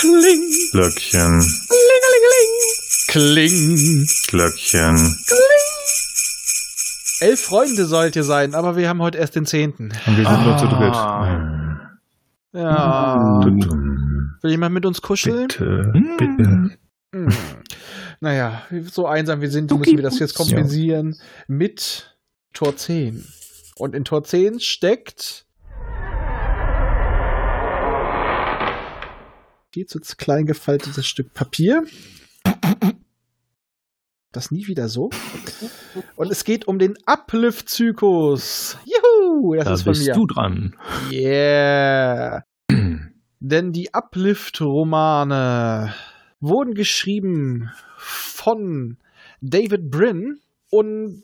Kling. Glöckchen. Kling. Glöckchen. Elf Freunde sollt ihr sein, aber wir haben heute erst den zehnten. Und wir sind nur zu dritt. Ah. Ja. Will jemand mit uns kuscheln? Bitte, bitte. Hm. Naja, so einsam wir sind, müssen wir das jetzt kompensieren mit Tor 10. Und in Tor 10 steckt. Viel zu klein gefaltetes Stück Papier. Das nie wieder so. Und es geht um den Uplift-Zyklus. Juhu! Das Da ist von bist mir. du dran. Yeah. Denn die Uplift-Romane wurden geschrieben von David Brin und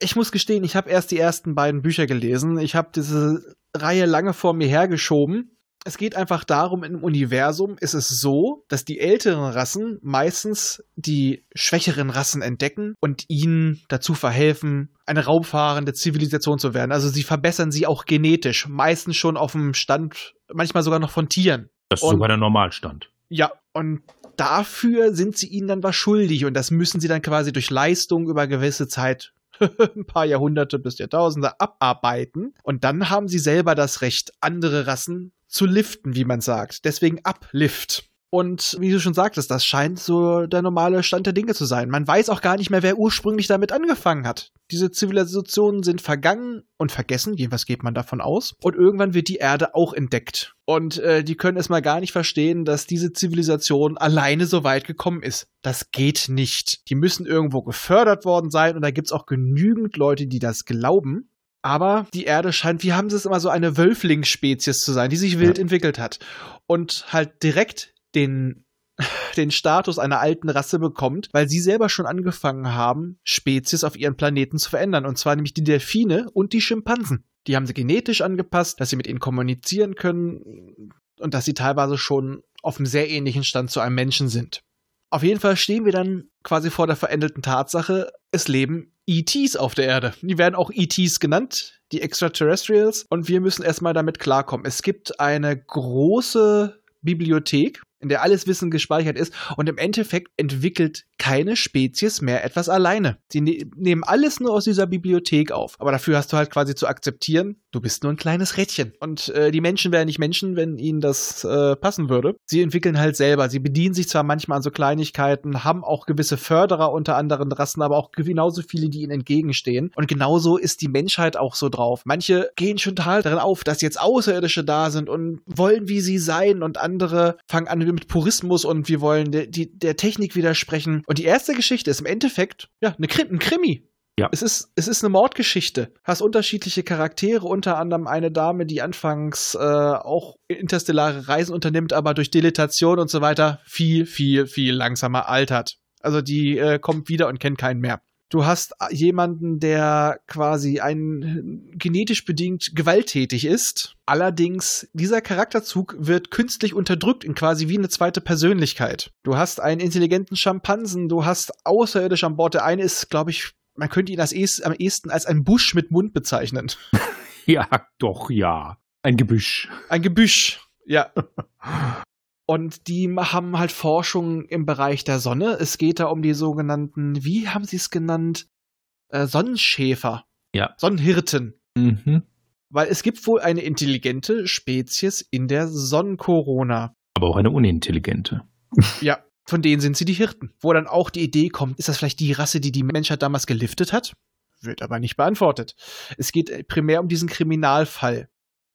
ich muss gestehen, ich habe erst die ersten beiden Bücher gelesen. Ich habe diese Reihe lange vor mir hergeschoben. Es geht einfach darum, im Universum ist es so, dass die älteren Rassen meistens die schwächeren Rassen entdecken und ihnen dazu verhelfen, eine raumfahrende Zivilisation zu werden. Also sie verbessern sie auch genetisch, meistens schon auf dem Stand, manchmal sogar noch von Tieren. Das ist Und- sogar der Normalstand. Ja, und dafür sind sie ihnen dann was schuldig und das müssen sie dann quasi durch Leistung über gewisse Zeit, ein paar Jahrhunderte bis Jahrtausende abarbeiten und dann haben sie selber das Recht, andere Rassen zu liften, wie man sagt. Deswegen Uplift. Und wie du schon sagtest, das scheint so der normale Stand der Dinge zu sein. Man weiß auch gar nicht mehr, wer ursprünglich damit angefangen hat. Diese Zivilisationen sind vergangen und vergessen, jedenfalls geht man davon aus. Und irgendwann wird die Erde auch entdeckt. Und äh, die können es mal gar nicht verstehen, dass diese Zivilisation alleine so weit gekommen ist. Das geht nicht. Die müssen irgendwo gefördert worden sein und da gibt's auch genügend Leute, die das glauben. Aber die Erde scheint, wie haben sie es immer so, eine Wölflingsspezies zu sein, die sich wild entwickelt hat. Und halt direkt den, den Status einer alten Rasse bekommt, weil sie selber schon angefangen haben, Spezies auf ihren Planeten zu verändern. Und zwar nämlich die Delfine und die Schimpansen. Die haben sie genetisch angepasst, dass sie mit ihnen kommunizieren können und dass sie teilweise schon auf einem sehr ähnlichen Stand zu einem Menschen sind. Auf jeden Fall stehen wir dann quasi vor der veränderten Tatsache, es leben ETs auf der Erde. Die werden auch ETs genannt, die Extraterrestrials, und wir müssen erstmal damit klarkommen. Es gibt eine große Bibliothek, in der alles Wissen gespeichert ist. Und im Endeffekt entwickelt keine Spezies mehr etwas alleine. Sie ne nehmen alles nur aus dieser Bibliothek auf, aber dafür hast du halt quasi zu akzeptieren, du bist nur ein kleines Rädchen. Und äh, die Menschen wären nicht Menschen, wenn ihnen das äh, passen würde. Sie entwickeln halt selber. Sie bedienen sich zwar manchmal an so Kleinigkeiten, haben auch gewisse Förderer unter anderen Rassen, aber auch genauso viele, die ihnen entgegenstehen. Und genauso ist die Menschheit auch so drauf. Manche gehen schon total darin auf, dass jetzt Außerirdische da sind und wollen wie sie sein und andere fangen an mit Purismus und wir wollen de der Technik widersprechen. Und die erste Geschichte ist im Endeffekt ja eine ein Krimi. Ja. Es ist, es ist eine Mordgeschichte. Hast unterschiedliche Charaktere, unter anderem eine Dame, die anfangs äh, auch interstellare Reisen unternimmt, aber durch Dilatation und so weiter viel, viel, viel langsamer altert. Also die äh, kommt wieder und kennt keinen mehr. Du hast jemanden, der quasi ein genetisch bedingt gewalttätig ist. Allerdings, dieser Charakterzug wird künstlich unterdrückt in quasi wie eine zweite Persönlichkeit. Du hast einen intelligenten Schimpansen, du hast außerirdisch an Bord. Der eine ist, glaube ich, man könnte ihn als es am ehesten als ein Busch mit Mund bezeichnen. Ja, doch, ja. Ein Gebüsch. Ein Gebüsch, ja. Und die haben halt Forschung im Bereich der Sonne. Es geht da um die sogenannten, wie haben sie es genannt? Äh, Sonnenschäfer. Ja. Sonnenhirten. Mhm. Weil es gibt wohl eine intelligente Spezies in der Sonnenkorona. Aber auch eine unintelligente. Ja, von denen sind sie die Hirten. Wo dann auch die Idee kommt, ist das vielleicht die Rasse, die die Menschheit damals geliftet hat? Wird aber nicht beantwortet. Es geht primär um diesen Kriminalfall.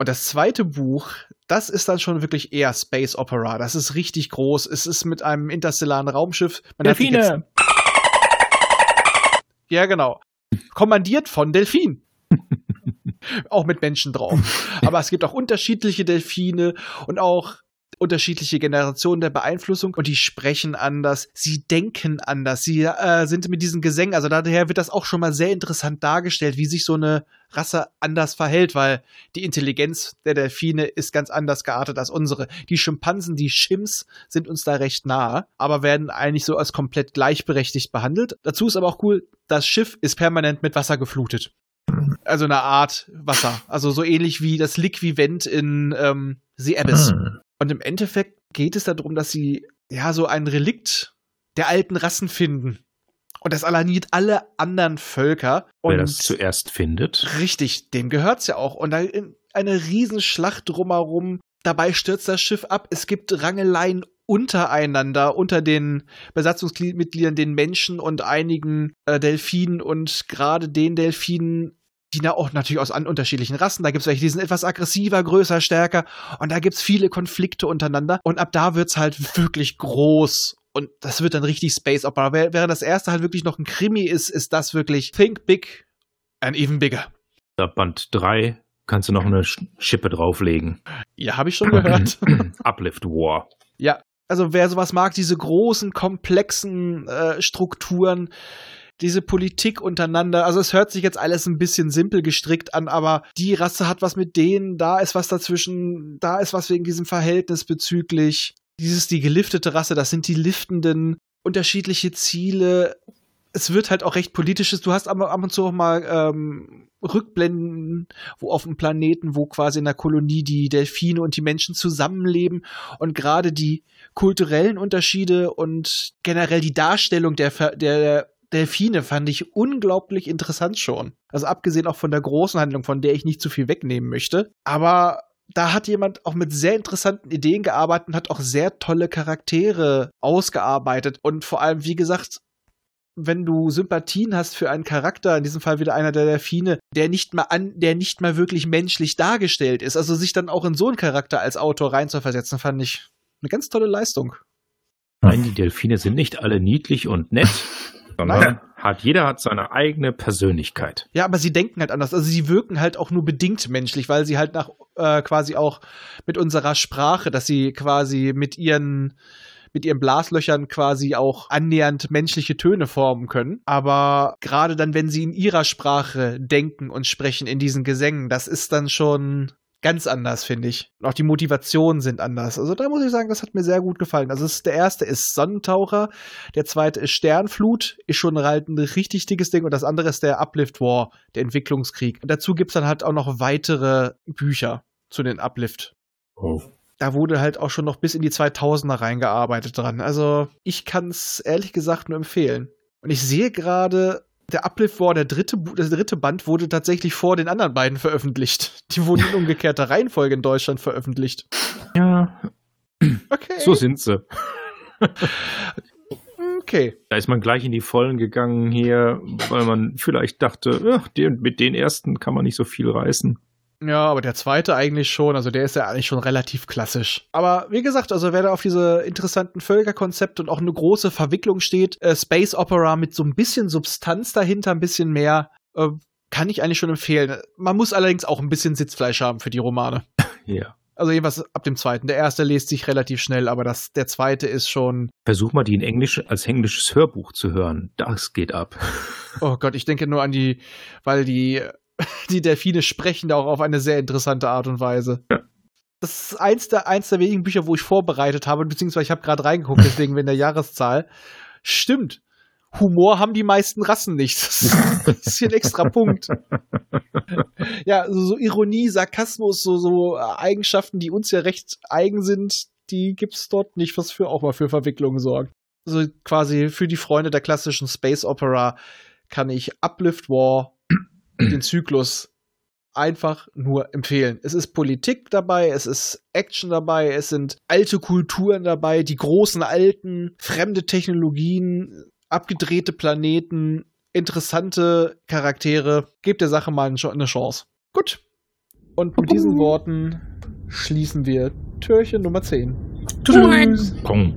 Und das zweite Buch, das ist dann schon wirklich eher Space Opera. Das ist richtig groß. Es ist mit einem interstellaren Raumschiff. Man Delfine! Ja, genau. Kommandiert von Delfin. auch mit Menschen drauf. Aber es gibt auch unterschiedliche Delfine und auch unterschiedliche Generationen der Beeinflussung und die sprechen anders, sie denken anders, sie äh, sind mit diesen Gesängen, also daher wird das auch schon mal sehr interessant dargestellt, wie sich so eine Rasse anders verhält, weil die Intelligenz der Delfine ist ganz anders geartet als unsere. Die Schimpansen, die Chimps, sind uns da recht nahe, aber werden eigentlich so als komplett gleichberechtigt behandelt. Dazu ist aber auch cool, das Schiff ist permanent mit Wasser geflutet. Also eine Art Wasser. Also so ähnlich wie das Liquivent in ähm, The Abyss. Und im Endeffekt geht es darum, dass sie ja so ein Relikt der alten Rassen finden. Und das alarmiert alle anderen Völker. Wer Und das zuerst findet. Richtig, dem gehört's ja auch. Und da in eine Riesenschlacht drumherum. Dabei stürzt das Schiff ab. Es gibt Rangeleien untereinander, unter den Besatzungsmitgliedern, den Menschen und einigen äh, Delfinen und gerade den Delfinen, die da auch natürlich aus an unterschiedlichen Rassen. Da gibt's welche, die sind etwas aggressiver, größer, stärker. Und da gibt's viele Konflikte untereinander. Und ab da wird's halt wirklich groß. Und das wird dann richtig Space Opera. Während das erste halt wirklich noch ein Krimi ist, ist das wirklich Think Big and Even Bigger. Da Band 3 kannst du noch eine Sch- Schippe drauflegen. Ja, habe ich schon gehört. Uplift War. ja, also wer sowas mag, diese großen, komplexen äh, Strukturen, diese Politik untereinander, also es hört sich jetzt alles ein bisschen simpel gestrickt an, aber die Rasse hat was mit denen, da ist was dazwischen, da ist was wegen diesem Verhältnis bezüglich. Dieses, die geliftete Rasse, das sind die liftenden, unterschiedliche Ziele. Es wird halt auch recht politisches. Du hast ab, ab und zu auch mal ähm, Rückblenden, wo auf dem Planeten, wo quasi in der Kolonie die Delfine und die Menschen zusammenleben und gerade die kulturellen Unterschiede und generell die Darstellung der, der Delfine fand ich unglaublich interessant schon. Also abgesehen auch von der großen Handlung, von der ich nicht zu viel wegnehmen möchte. Aber da hat jemand auch mit sehr interessanten Ideen gearbeitet und hat auch sehr tolle Charaktere ausgearbeitet. Und vor allem, wie gesagt, wenn du Sympathien hast für einen Charakter, in diesem Fall wieder einer der Delfine, der nicht mal an, der nicht mal wirklich menschlich dargestellt ist, also sich dann auch in so einen Charakter als Autor reinzuversetzen, fand ich eine ganz tolle Leistung. Nein, die Delfine sind nicht alle niedlich und nett, sondern Nein. hat, jeder hat seine eigene Persönlichkeit. Ja, aber sie denken halt anders. Also sie wirken halt auch nur bedingt menschlich, weil sie halt nach äh, quasi auch mit unserer Sprache, dass sie quasi mit ihren mit ihren Blaslöchern quasi auch annähernd menschliche Töne formen können. Aber gerade dann, wenn sie in ihrer Sprache denken und sprechen in diesen Gesängen, das ist dann schon ganz anders, finde ich. Und auch die Motivationen sind anders. Also da muss ich sagen, das hat mir sehr gut gefallen. Also ist, der erste ist Sonnentaucher, der zweite ist Sternflut, ist schon halt ein richtig dickes Ding und das andere ist der Uplift War, der Entwicklungskrieg. Und dazu gibt's dann halt auch noch weitere Bücher zu den Uplift. Oh. Da wurde halt auch schon noch bis in die 2000er reingearbeitet dran. Also ich kann's ehrlich gesagt nur empfehlen. Und ich sehe gerade, der Uplift War, der dritte, der dritte Band, wurde tatsächlich vor den anderen beiden veröffentlicht. Die wurden in umgekehrter Reihenfolge in Deutschland veröffentlicht. Ja, Okay. so sind sie. okay. Da ist man gleich in die Vollen gegangen hier, weil man vielleicht dachte, den, mit den ersten kann man nicht so viel reißen. Ja, aber der zweite eigentlich schon. Also der ist ja eigentlich schon relativ klassisch. Aber wie gesagt, also wer da auf diese interessanten Völkerkonzepte und auch eine große Verwicklung steht, äh, Space Opera mit so ein bisschen Substanz dahinter, ein bisschen mehr, äh, kann ich eigentlich schon empfehlen. Man muss allerdings auch ein bisschen Sitzfleisch haben für die Romane. Ja. Also jedenfalls ab dem zweiten. Der erste liest sich relativ schnell, aber das, der zweite ist schon. Versuch mal, die in Englisch als englisches Hörbuch zu hören. Das geht ab. Oh Gott, ich denke nur an die, weil die, die Delfine sprechen da auch auf eine sehr interessante Art und Weise. Das ist eins der, eins der wenigen Bücher, wo ich vorbereitet habe, beziehungsweise ich habe gerade reingeguckt, deswegen in der Jahreszahl. Stimmt. Humor haben die meisten Rassen nicht. Das ist, das ist hier ein extra Punkt. Ja, so, so Ironie, Sarkasmus, so, so Eigenschaften, die uns ja recht eigen sind, die gibt's dort nicht, was für auch mal für Verwicklungen sorgt. Also quasi für die Freunde der klassischen Space Opera kann ich Uplift War, den Zyklus, einfach nur empfehlen. Es ist Politik dabei, es ist Action dabei, es sind alte Kulturen dabei, die großen alten, fremde Technologien, abgedrehte Planeten, interessante Charaktere. Gebt der Sache mal eine Chance. Gut. Und mit diesen Worten schließen wir Türchen Nummer 10. Tschüss. Pong.